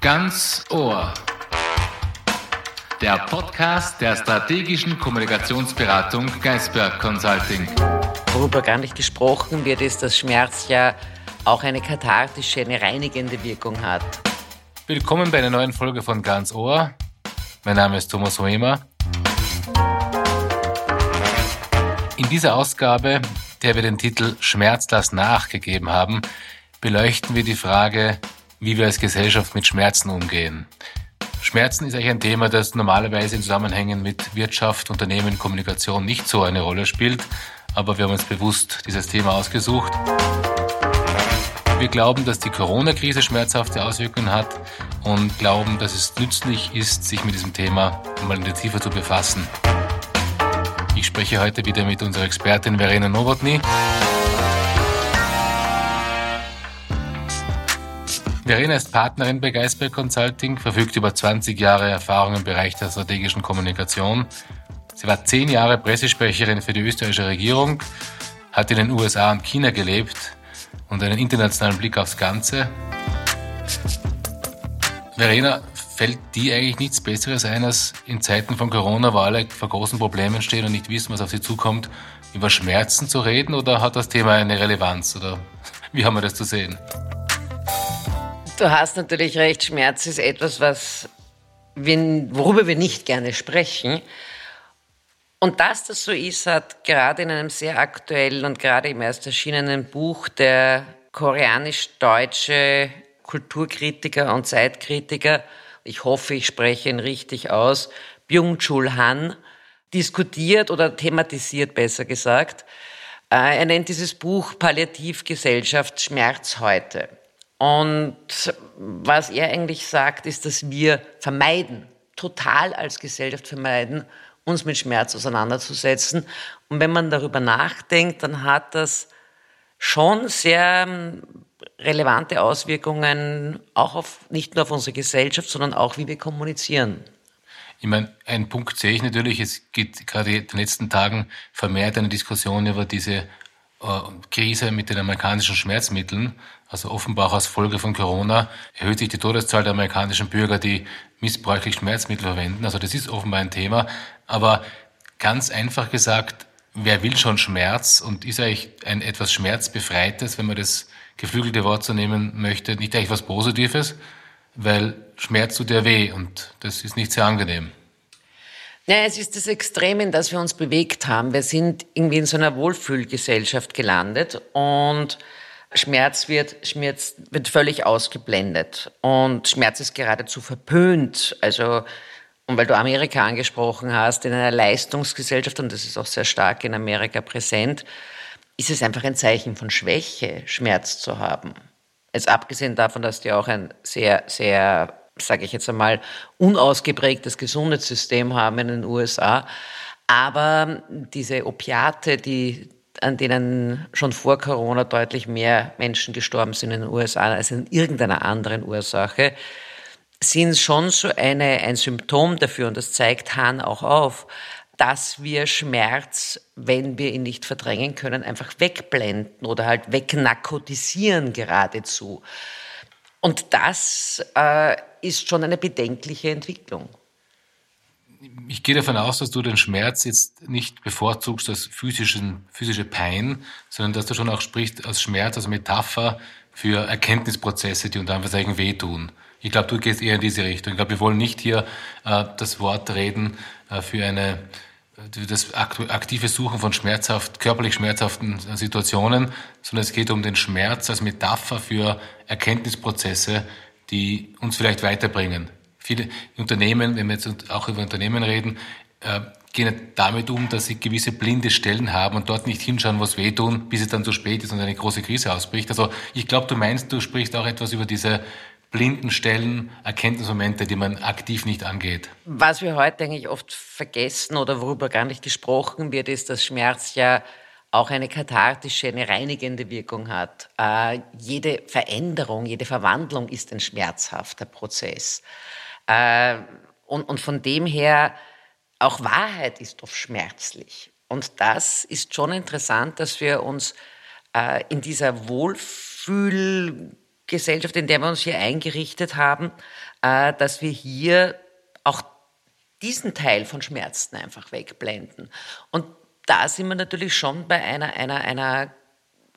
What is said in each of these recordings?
Ganz Ohr. Der Podcast der strategischen Kommunikationsberatung Geisberg Consulting. Worüber gar nicht gesprochen wird, ist, dass Schmerz ja auch eine kathartische, eine reinigende Wirkung hat. Willkommen bei einer neuen Folge von Ganz Ohr. Mein Name ist Thomas Hoemer. In dieser Ausgabe, der wir den Titel Schmerzlass nachgegeben haben, beleuchten wir die Frage, wie wir als Gesellschaft mit Schmerzen umgehen. Schmerzen ist eigentlich ein Thema, das normalerweise in Zusammenhängen mit Wirtschaft, Unternehmen, Kommunikation nicht so eine Rolle spielt, aber wir haben uns bewusst dieses Thema ausgesucht. Wir glauben, dass die Corona-Krise schmerzhafte Auswirkungen hat und glauben, dass es nützlich ist, sich mit diesem Thema mal intensiver zu befassen. Ich spreche heute wieder mit unserer Expertin Verena Nowotny. Verena ist Partnerin bei Geisberg Consulting, verfügt über 20 Jahre Erfahrung im Bereich der strategischen Kommunikation. Sie war zehn Jahre Pressesprecherin für die österreichische Regierung, hat in den USA und China gelebt und einen internationalen Blick aufs Ganze. Verena, fällt dir eigentlich nichts Besseres ein, als in Zeiten von Corona, wo alle vor großen Problemen stehen und nicht wissen, was auf sie zukommt, über Schmerzen zu reden? Oder hat das Thema eine Relevanz? Oder wie haben wir das zu sehen? Du hast natürlich recht, Schmerz ist etwas, was wir, worüber wir nicht gerne sprechen. Und dass das so ist, hat gerade in einem sehr aktuellen und gerade im erst erschienenen Buch der koreanisch-deutsche Kulturkritiker und Zeitkritiker, ich hoffe, ich spreche ihn richtig aus, Byung-Chul Han, diskutiert oder thematisiert, besser gesagt. Äh, er nennt dieses Buch Palliativgesellschaft Schmerz heute. Und was er eigentlich sagt, ist, dass wir vermeiden, total als Gesellschaft vermeiden, uns mit Schmerz auseinanderzusetzen. Und wenn man darüber nachdenkt, dann hat das schon sehr ähm, relevante Auswirkungen auch auf, nicht nur auf unsere Gesellschaft, sondern auch, wie wir kommunizieren. Ich meine, ein Punkt sehe ich natürlich, es gibt gerade in den letzten Tagen vermehrt eine Diskussion über diese Krise mit den amerikanischen Schmerzmitteln, also offenbar auch als Folge von Corona, erhöht sich die Todeszahl der amerikanischen Bürger, die missbräuchlich Schmerzmittel verwenden. Also das ist offenbar ein Thema. Aber ganz einfach gesagt, wer will schon Schmerz und ist eigentlich ein etwas Schmerzbefreites, wenn man das geflügelte Wort so nehmen möchte, nicht eigentlich was Positives? Weil Schmerz tut ja weh und das ist nicht sehr angenehm. Ja, es ist das Extrem, in das wir uns bewegt haben. Wir sind irgendwie in so einer Wohlfühlgesellschaft gelandet und Schmerz wird, Schmerz wird völlig ausgeblendet und Schmerz ist geradezu verpönt. Also, und weil du Amerika angesprochen hast, in einer Leistungsgesellschaft, und das ist auch sehr stark in Amerika präsent, ist es einfach ein Zeichen von Schwäche, Schmerz zu haben. Jetzt abgesehen davon, dass die auch ein sehr, sehr sage ich jetzt einmal, unausgeprägtes Gesundheitssystem haben in den USA. Aber diese Opiate, die, an denen schon vor Corona deutlich mehr Menschen gestorben sind in den USA als in irgendeiner anderen Ursache, sind schon so eine, ein Symptom dafür, und das zeigt Hahn auch auf, dass wir Schmerz, wenn wir ihn nicht verdrängen können, einfach wegblenden oder halt wegnarkotisieren geradezu. Und das äh, ist schon eine bedenkliche Entwicklung. Ich gehe davon aus, dass du den Schmerz jetzt nicht bevorzugst als physischen, physische Pein, sondern dass du schon auch sprichst als Schmerz, als Metapher für Erkenntnisprozesse, die unter Anführungszeichen wehtun. Ich glaube, du gehst eher in diese Richtung. Ich glaube, wir wollen nicht hier äh, das Wort reden äh, für eine das aktive Suchen von schmerzhaft, körperlich schmerzhaften Situationen, sondern es geht um den Schmerz als Metapher für Erkenntnisprozesse, die uns vielleicht weiterbringen. Viele Unternehmen, wenn wir jetzt auch über Unternehmen reden, äh, gehen damit um, dass sie gewisse blinde Stellen haben und dort nicht hinschauen, was wehtun, bis es dann zu spät ist und eine große Krise ausbricht. Also ich glaube, du meinst, du sprichst auch etwas über diese blinden Stellen, Erkenntnismomente, die man aktiv nicht angeht. Was wir heute eigentlich oft vergessen oder worüber gar nicht gesprochen wird, ist, dass Schmerz ja auch eine kathartische, eine reinigende Wirkung hat. Äh, jede Veränderung, jede Verwandlung ist ein schmerzhafter Prozess. Äh, und, und von dem her, auch Wahrheit ist oft schmerzlich. Und das ist schon interessant, dass wir uns äh, in dieser Wohlfühl Gesellschaft, in der wir uns hier eingerichtet haben, äh, dass wir hier auch diesen Teil von Schmerzen einfach wegblenden. Und da sind wir natürlich schon bei einer, einer, einer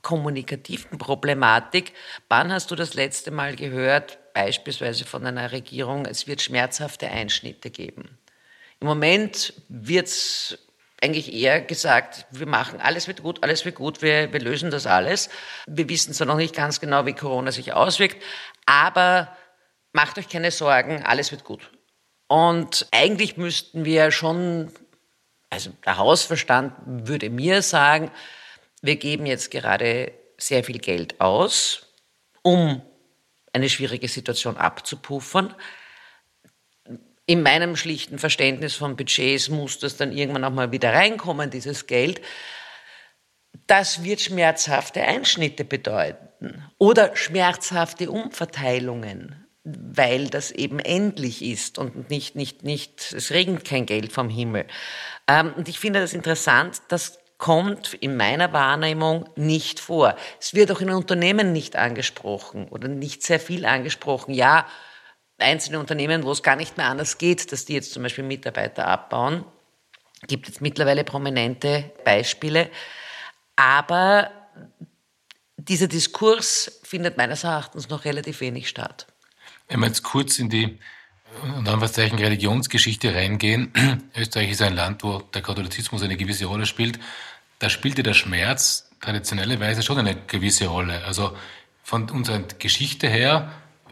kommunikativen Problematik. Wann hast du das letzte Mal gehört, beispielsweise von einer Regierung, es wird schmerzhafte Einschnitte geben? Im Moment wird es eigentlich eher gesagt, wir machen, alles wird gut, alles wird gut, wir, wir lösen das alles. Wir wissen zwar noch nicht ganz genau, wie Corona sich auswirkt, aber macht euch keine Sorgen, alles wird gut. Und eigentlich müssten wir schon, also der Hausverstand würde mir sagen, wir geben jetzt gerade sehr viel Geld aus, um eine schwierige Situation abzupuffern. In meinem schlichten Verständnis von Budgets muss das dann irgendwann auch mal wieder reinkommen, dieses Geld. Das wird schmerzhafte Einschnitte bedeuten oder schmerzhafte Umverteilungen, weil das eben endlich ist und nicht, nicht, nicht, es regnet kein Geld vom Himmel. Ähm, und ich finde das interessant, dass kommt in meiner Wahrnehmung nicht vor. Es wird auch in Unternehmen nicht angesprochen oder nicht sehr viel angesprochen. Ja, einzelne Unternehmen, wo es gar nicht mehr anders geht, dass die jetzt zum Beispiel Mitarbeiter abbauen, gibt es mittlerweile prominente Beispiele. Aber dieser Diskurs findet meines Erachtens noch relativ wenig statt. Wenn wir jetzt kurz in die unter Anführungszeichen Religionsgeschichte reingehen. Österreich ist ein Land, wo der Katholizismus eine gewisse Rolle spielt da spielte der Schmerz traditionellerweise schon eine gewisse Rolle. Also von unserer Geschichte her,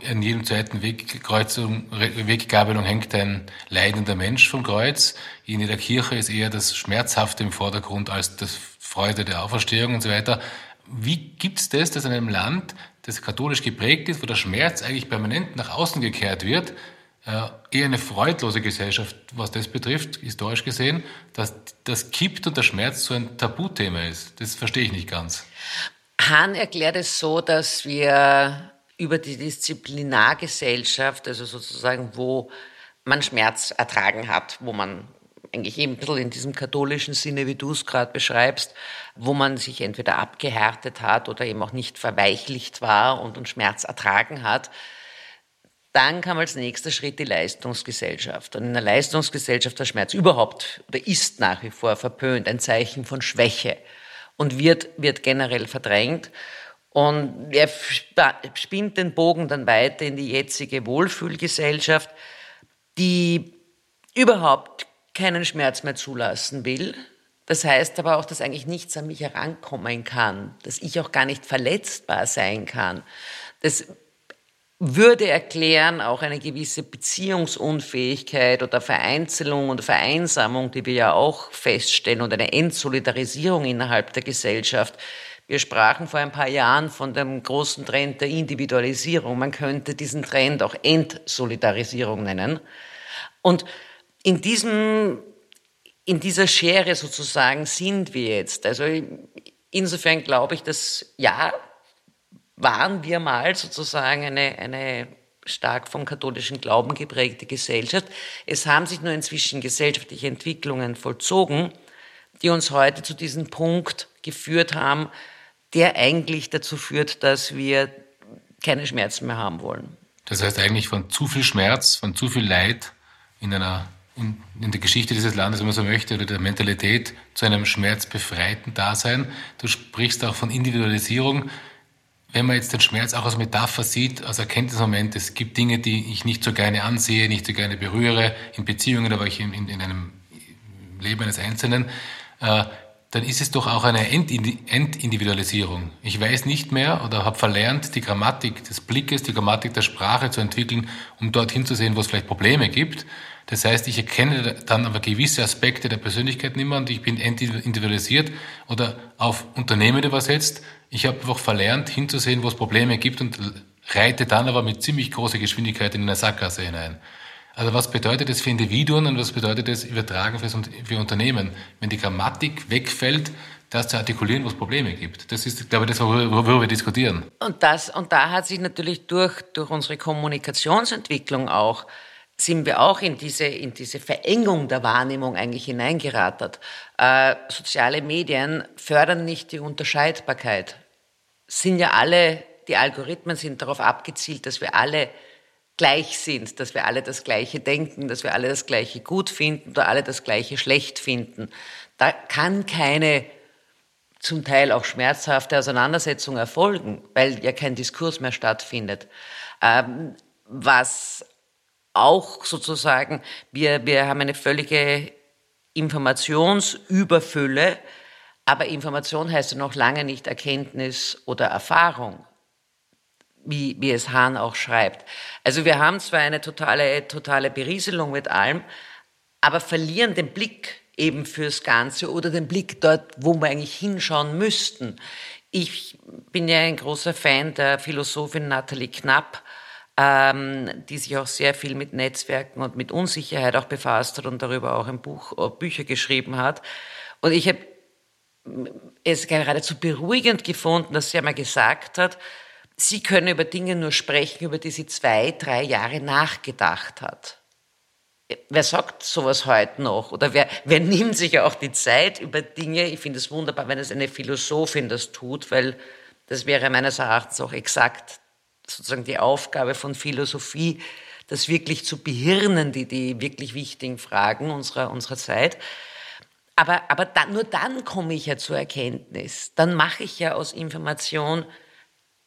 an jedem zweiten Wegkreuzung, Weggabelung hängt ein leidender Mensch vom Kreuz. In der Kirche ist eher das Schmerzhafte im Vordergrund als das Freude der Auferstehung und so weiter. Wie gibt's das, dass in einem Land, das katholisch geprägt ist, wo der Schmerz eigentlich permanent nach außen gekehrt wird, äh, eher eine freudlose Gesellschaft, was das betrifft, historisch gesehen, dass das kippt und der Schmerz so ein Tabuthema ist. Das verstehe ich nicht ganz. Hahn erklärt es so, dass wir über die Disziplinargesellschaft, also sozusagen, wo man Schmerz ertragen hat, wo man eigentlich eben ein bisschen in diesem katholischen Sinne, wie du es gerade beschreibst, wo man sich entweder abgehärtet hat oder eben auch nicht verweichlicht war und, und Schmerz ertragen hat, dann kam als nächster Schritt die Leistungsgesellschaft. Und in der Leistungsgesellschaft der Schmerz überhaupt oder ist nach wie vor verpönt, ein Zeichen von Schwäche und wird, wird generell verdrängt. Und er spinnt den Bogen dann weiter in die jetzige Wohlfühlgesellschaft, die überhaupt keinen Schmerz mehr zulassen will. Das heißt aber auch, dass eigentlich nichts an mich herankommen kann, dass ich auch gar nicht verletzbar sein kann. Das würde erklären, auch eine gewisse Beziehungsunfähigkeit oder Vereinzelung oder Vereinsamung, die wir ja auch feststellen, und eine Entsolidarisierung innerhalb der Gesellschaft. Wir sprachen vor ein paar Jahren von dem großen Trend der Individualisierung. Man könnte diesen Trend auch Entsolidarisierung nennen. Und in diesem, in dieser Schere sozusagen sind wir jetzt. Also insofern glaube ich, dass ja, waren wir mal sozusagen eine, eine stark vom katholischen Glauben geprägte Gesellschaft. Es haben sich nur inzwischen gesellschaftliche Entwicklungen vollzogen, die uns heute zu diesem Punkt geführt haben, der eigentlich dazu führt, dass wir keine Schmerzen mehr haben wollen. Das heißt eigentlich von zu viel Schmerz, von zu viel Leid in einer in, in der Geschichte dieses Landes, wenn man so möchte, oder der Mentalität zu einem schmerzbefreiten Dasein. Du sprichst auch von Individualisierung wenn man jetzt den Schmerz auch als Metapher sieht, als Erkenntnismoment, es gibt Dinge, die ich nicht so gerne ansehe, nicht so gerne berühre, in Beziehungen, aber ich in, in, in einem Leben eines Einzelnen, äh, dann ist es doch auch eine Entindividualisierung. Ich weiß nicht mehr oder habe verlernt, die Grammatik des Blickes, die Grammatik der Sprache zu entwickeln, um dorthin zu sehen, wo es vielleicht Probleme gibt. Das heißt, ich erkenne dann aber gewisse Aspekte der Persönlichkeit nicht mehr und ich bin individualisiert oder auf Unternehmen übersetzt. Ich habe einfach verlernt, hinzusehen, wo es Probleme gibt und reite dann aber mit ziemlich großer Geschwindigkeit in eine Sackgasse hinein. Also was bedeutet das für Individuen und was bedeutet das übertragen für, Unternehmen? Wenn die Grammatik wegfällt, das zu artikulieren, wo es Probleme gibt. Das ist, glaube ich, das, worüber wir diskutieren. Und, das, und da hat sich natürlich durch, durch unsere Kommunikationsentwicklung auch sind wir auch in diese, in diese Verengung der Wahrnehmung eigentlich hineingerattert. Äh, soziale Medien fördern nicht die Unterscheidbarkeit. Sind ja alle die Algorithmen sind darauf abgezielt, dass wir alle gleich sind, dass wir alle das Gleiche denken, dass wir alle das Gleiche gut finden oder alle das Gleiche schlecht finden. Da kann keine zum Teil auch schmerzhafte Auseinandersetzung erfolgen, weil ja kein Diskurs mehr stattfindet. Ähm, was auch sozusagen, wir, wir haben eine völlige Informationsüberfülle, aber Information heißt ja noch lange nicht Erkenntnis oder Erfahrung, wie, wie es Hahn auch schreibt. Also wir haben zwar eine totale, totale Berieselung mit allem, aber verlieren den Blick eben fürs Ganze oder den Blick dort, wo wir eigentlich hinschauen müssten. Ich bin ja ein großer Fan der Philosophin Nathalie Knapp, ähm, die sich auch sehr viel mit Netzwerken und mit Unsicherheit auch befasst hat und darüber auch ein Buch, äh, Bücher geschrieben hat. Und ich habe es geradezu beruhigend gefunden, dass sie einmal gesagt hat, sie können über Dinge nur sprechen, über die sie zwei, drei Jahre nachgedacht hat. Wer sagt sowas heute noch? Oder wer, wer nimmt sich auch die Zeit über Dinge? Ich finde es wunderbar, wenn es eine Philosophin das tut, weil das wäre meines Erachtens auch exakt sozusagen die Aufgabe von Philosophie, das wirklich zu behirnen, die, die wirklich wichtigen Fragen unserer, unserer Zeit. Aber, aber dann, nur dann komme ich ja zur Erkenntnis. Dann mache ich ja aus Information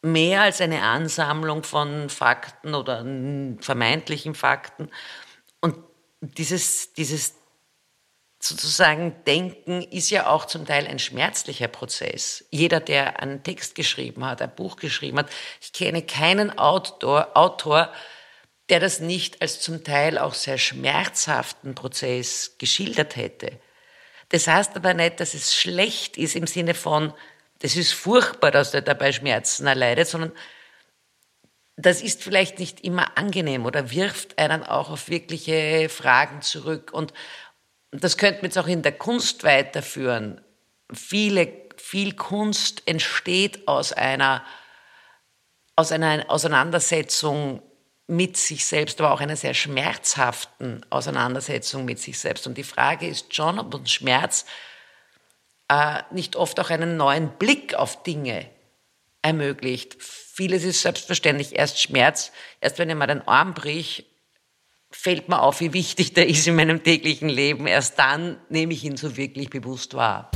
mehr als eine Ansammlung von Fakten oder vermeintlichen Fakten. Und dieses, dieses sozusagen Denken ist ja auch zum Teil ein schmerzlicher Prozess. Jeder, der einen Text geschrieben hat, ein Buch geschrieben hat, ich kenne keinen Autor, Autor der das nicht als zum Teil auch sehr schmerzhaften Prozess geschildert hätte. Das heißt aber nicht, dass es schlecht ist im Sinne von, das ist furchtbar, dass er dabei Schmerzen erleidet, sondern das ist vielleicht nicht immer angenehm oder wirft einen auch auf wirkliche Fragen zurück. Und das könnte man jetzt auch in der Kunst weiterführen. Viele, viel Kunst entsteht aus einer, aus einer Auseinandersetzung mit sich selbst, aber auch einer sehr schmerzhaften Auseinandersetzung mit sich selbst. Und die Frage ist schon, ob uns Schmerz äh, nicht oft auch einen neuen Blick auf Dinge ermöglicht. Vieles ist selbstverständlich erst Schmerz, erst wenn ich mal den Arm brich, fällt mir auf, wie wichtig der ist in meinem täglichen Leben. Erst dann nehme ich ihn so wirklich bewusst wahr.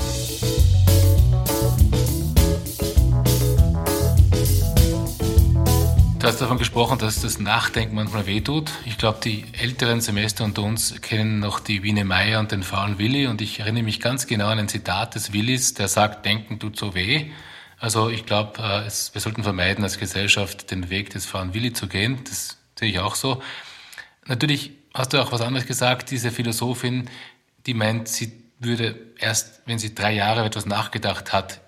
Du hast davon gesprochen, dass das Nachdenken manchmal wehtut. Ich glaube, die älteren Semester unter uns kennen noch die Wiener Meier und den faulen Willi. Und ich erinnere mich ganz genau an ein Zitat des Willis, der sagt, Denken tut so weh. Also ich glaube, äh, wir sollten vermeiden, als Gesellschaft den Weg des faulen Willi zu gehen. Das sehe ich auch so. Natürlich hast du auch was anderes gesagt, diese Philosophin, die meint, sie würde erst, wenn sie drei Jahre etwas nachgedacht hat,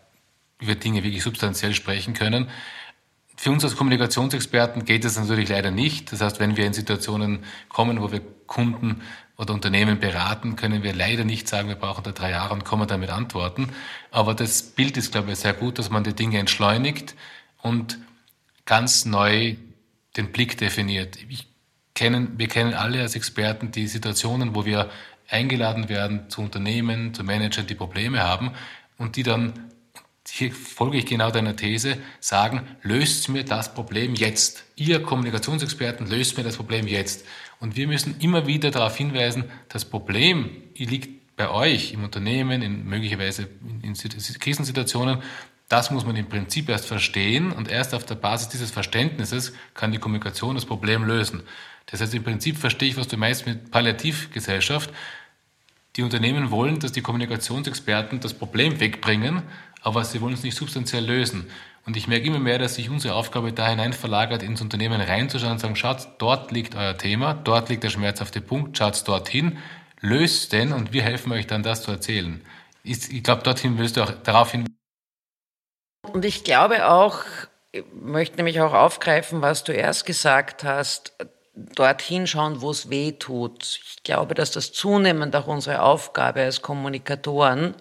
über Dinge wirklich substanziell sprechen können. Für uns als Kommunikationsexperten geht es natürlich leider nicht. Das heißt, wenn wir in Situationen kommen, wo wir Kunden oder Unternehmen beraten, können wir leider nicht sagen, wir brauchen da drei Jahre und kommen damit Antworten. Aber das Bild ist, glaube ich, sehr gut, dass man die Dinge entschleunigt und ganz neu den Blick definiert. Ich kennen, wir kennen alle als Experten die Situationen, wo wir eingeladen werden zu Unternehmen, zu Managern, die Probleme haben und die dann hier folge ich genau deiner These, sagen, löst mir das Problem jetzt. Ihr Kommunikationsexperten löst mir das Problem jetzt. Und wir müssen immer wieder darauf hinweisen, das Problem liegt bei euch im Unternehmen, in möglicherweise in Krisensituationen. Das muss man im Prinzip erst verstehen und erst auf der Basis dieses Verständnisses kann die Kommunikation das Problem lösen. Das heißt, im Prinzip verstehe ich, was du meinst mit Palliativgesellschaft. Die Unternehmen wollen, dass die Kommunikationsexperten das Problem wegbringen, aber sie wollen es nicht substanziell lösen. Und ich merke immer mehr, dass sich unsere Aufgabe da hinein verlagert, ins Unternehmen reinzuschauen und sagen, schaut, dort liegt euer Thema, dort liegt der schmerzhafte Punkt, schaut dorthin, löst den und wir helfen euch dann, das zu erzählen. Ich, glaube, dorthin müsst ihr auch darauf hin. Und ich glaube auch, ich möchte nämlich auch aufgreifen, was du erst gesagt hast, dorthin schauen, wo es weh tut. Ich glaube, dass das zunehmend auch unsere Aufgabe als Kommunikatoren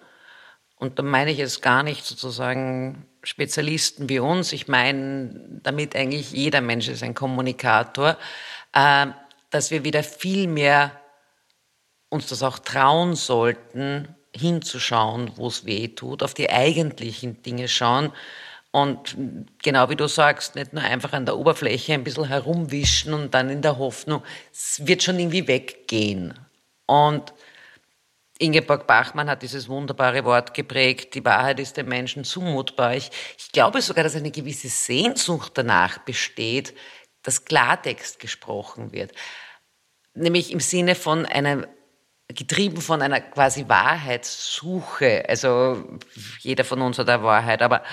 und da meine ich jetzt gar nicht sozusagen Spezialisten wie uns. Ich meine damit eigentlich jeder Mensch ist ein Kommunikator, äh, dass wir wieder viel mehr uns das auch trauen sollten, hinzuschauen, wo es weh tut, auf die eigentlichen Dinge schauen Und genau wie du sagst, nicht nur einfach an der Oberfläche ein bisschen herumwischen und dann in der Hoffnung, es wird schon irgendwie weggehen. Und Ingeborg Bachmann hat dieses wunderbare Wort geprägt, die Wahrheit ist den Menschen zumutbar. Ich, ich glaube sogar, dass eine gewisse Sehnsucht danach besteht, dass Klartext gesprochen wird. Nämlich im Sinne von einer, getrieben von einer quasi Wahrheitssuche. Also jeder von uns hat eine Wahrheit, aber,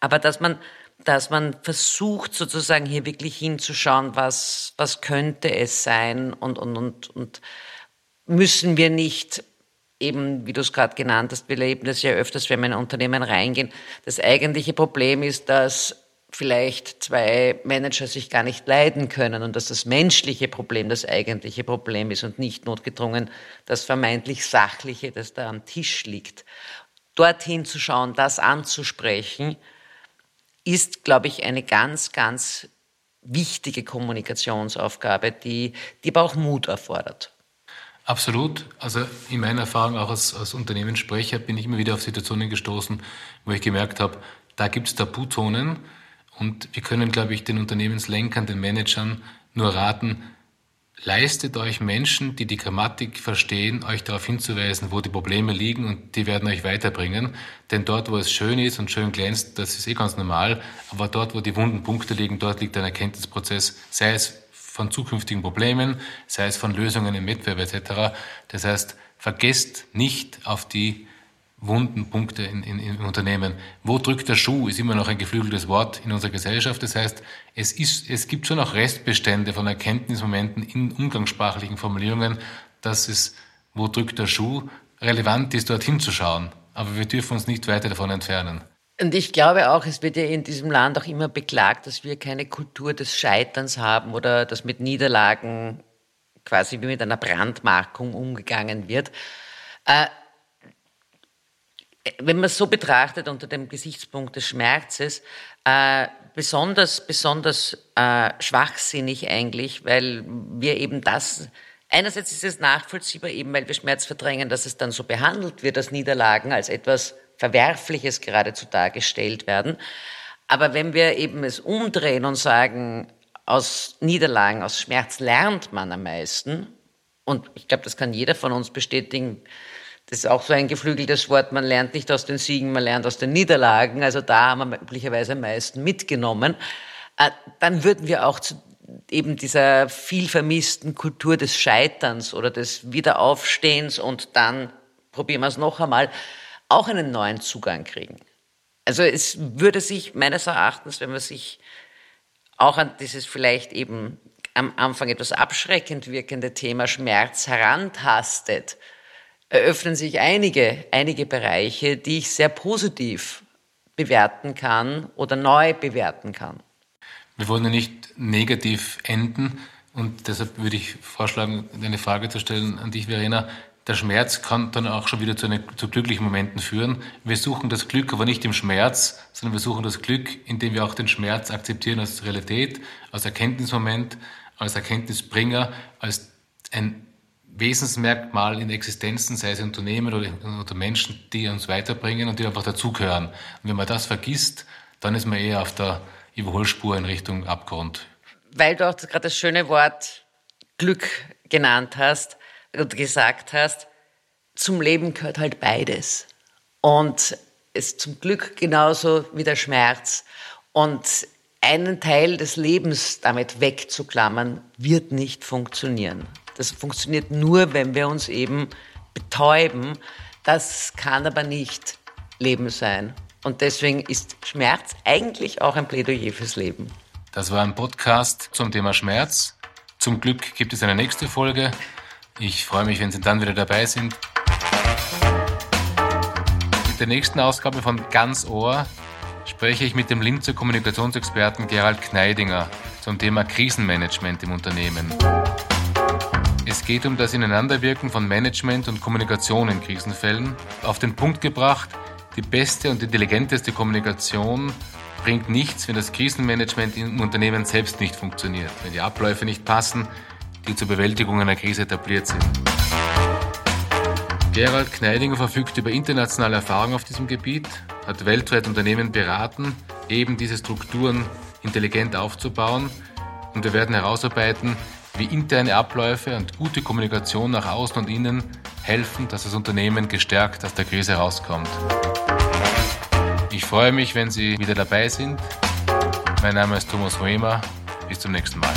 aber dass man, dass man versucht sozusagen hier wirklich hinzuschauen, was, was könnte es sein und, und, und, und müssen wir nicht eben, wie du es gerade genannt hast, wir erleben das ja öfters, wenn wir in ein Unternehmen reingehen. Das eigentliche Problem ist, dass vielleicht zwei Manager sich gar nicht leiden können und dass das menschliche Problem das eigentliche Problem ist und nicht notgedrungen das vermeintlich Sachliche, das da am Tisch liegt. Dorthin zu schauen, das anzusprechen, ist, glaube ich, eine ganz, ganz wichtige Kommunikationsaufgabe, die, die aber auch Mut erfordert. Absolut. Also in meiner Erfahrung auch als, als Unternehmenssprecher bin ich immer wieder auf Situationen gestoßen, wo ich gemerkt habe, da gibt es Tabuzonen, und wir können, glaube ich, den Unternehmenslenkern, den Managern nur raten, leistet euch Menschen, die die Grammatik verstehen, euch darauf hinzuweisen, wo die Probleme liegen und die werden euch weiterbringen. Denn dort, wo es schön ist und schön glänzt, das ist eh ganz normal. Aber dort, wo die wunden Punkte liegen, dort liegt ein Erkenntnisprozess, sei es von zukünftigen Problemen, sei es von Lösungen im Wettbewerb etc. Das heißt, vergesst nicht auf die wunden Punkte in, in, im Unternehmen. Wo drückt der Schuh, ist immer noch ein geflügeltes Wort in unserer Gesellschaft. Das heißt, es, ist, es gibt schon auch Restbestände von Erkenntnismomenten in umgangssprachlichen Formulierungen, dass es, wo drückt der Schuh, relevant ist, dorthin zu schauen. Aber wir dürfen uns nicht weiter davon entfernen. Und ich glaube auch, es wird ja in diesem Land auch immer beklagt, dass wir keine Kultur des Scheiterns haben oder dass mit Niederlagen quasi wie mit einer Brandmarkung umgegangen wird. Äh, wenn man es so betrachtet unter dem Gesichtspunkt des Schmerzes, äh, besonders, besonders äh, schwachsinnig eigentlich, weil wir eben das, einerseits ist es nachvollziehbar eben, weil wir Schmerz verdrängen, dass es dann so behandelt wird, dass Niederlagen als etwas Verwerfliches geradezu dargestellt werden. Aber wenn wir eben es umdrehen und sagen, aus Niederlagen, aus Schmerz lernt man am meisten, und ich glaube, das kann jeder von uns bestätigen, das ist auch so ein geflügeltes Wort, man lernt nicht aus den Siegen, man lernt aus den Niederlagen. Also da haben wir üblicherweise am meisten mitgenommen. Äh, dann würden wir auch zu eben dieser viel vermissten Kultur des Scheiterns oder des Wiederaufstehens und dann probieren wir es noch einmal, auch einen neuen Zugang kriegen. Also es würde sich meines Erachtens, wenn man sich auch an dieses vielleicht eben am Anfang etwas abschreckend wirkende Thema Schmerz herantastet, eröffnen sich einige, einige Bereiche, die ich sehr positiv bewerten kann oder neu bewerten kann. Wir wollen ja nicht negativ enden und deshalb würde ich vorschlagen, eine Frage zu stellen an dich, Verena. Der Schmerz kann dann auch schon wieder zu, eine, zu glücklichen Momenten führen. Wir suchen das Glück aber nicht im Schmerz, sondern wir suchen das Glück, indem wir auch den Schmerz akzeptieren als Realität, als Erkenntnismoment, als Erkenntnisbringer, als ein Wesensmerkmal in Existenzen, sei es Unternehmen oder, oder Menschen, die uns weiterbringen und die einfach dazugehören. Und wenn man das vergisst, dann ist man eher auf der Überholspur in Richtung Abgrund. Weil du auch gerade das schöne Wort Glück genannt hast und gesagt hast, zum Leben gehört halt beides. Und es zum Glück genauso wie der Schmerz. Und einen Teil des Lebens damit wegzuklammern, wird nicht funktionieren. Das funktioniert nur, wenn wir uns eben betäuben. Das kann aber nicht Leben sein. Und deswegen ist Schmerz eigentlich auch ein Plädoyer fürs Leben. Das war ein Podcast zum Thema Schmerz. Zum Glück gibt es eine nächste Folge. Ich freue mich, wenn Sie dann wieder dabei sind. Mit der nächsten Ausgabe von Ganz Ohr spreche ich mit dem Linzer Kommunikationsexperten Gerald Kneidinger zum Thema Krisenmanagement im Unternehmen. Es geht um das Ineinanderwirken von Management und Kommunikation in Krisenfällen. Auf den Punkt gebracht, die beste und intelligenteste Kommunikation bringt nichts, wenn das Krisenmanagement im Unternehmen selbst nicht funktioniert, wenn die Abläufe nicht passen, die zur Bewältigung einer Krise etabliert sind. Gerald Kneidinger verfügt über internationale Erfahrung auf diesem Gebiet, hat weltweit Unternehmen beraten, eben diese Strukturen intelligent aufzubauen. Und wir werden herausarbeiten, wie interne Abläufe und gute Kommunikation nach außen und innen helfen, dass das Unternehmen gestärkt aus der Krise herauskommt. Ich freue mich, wenn Sie wieder dabei sind. Mein Name ist Thomas Römer. Bis zum nächsten Mal.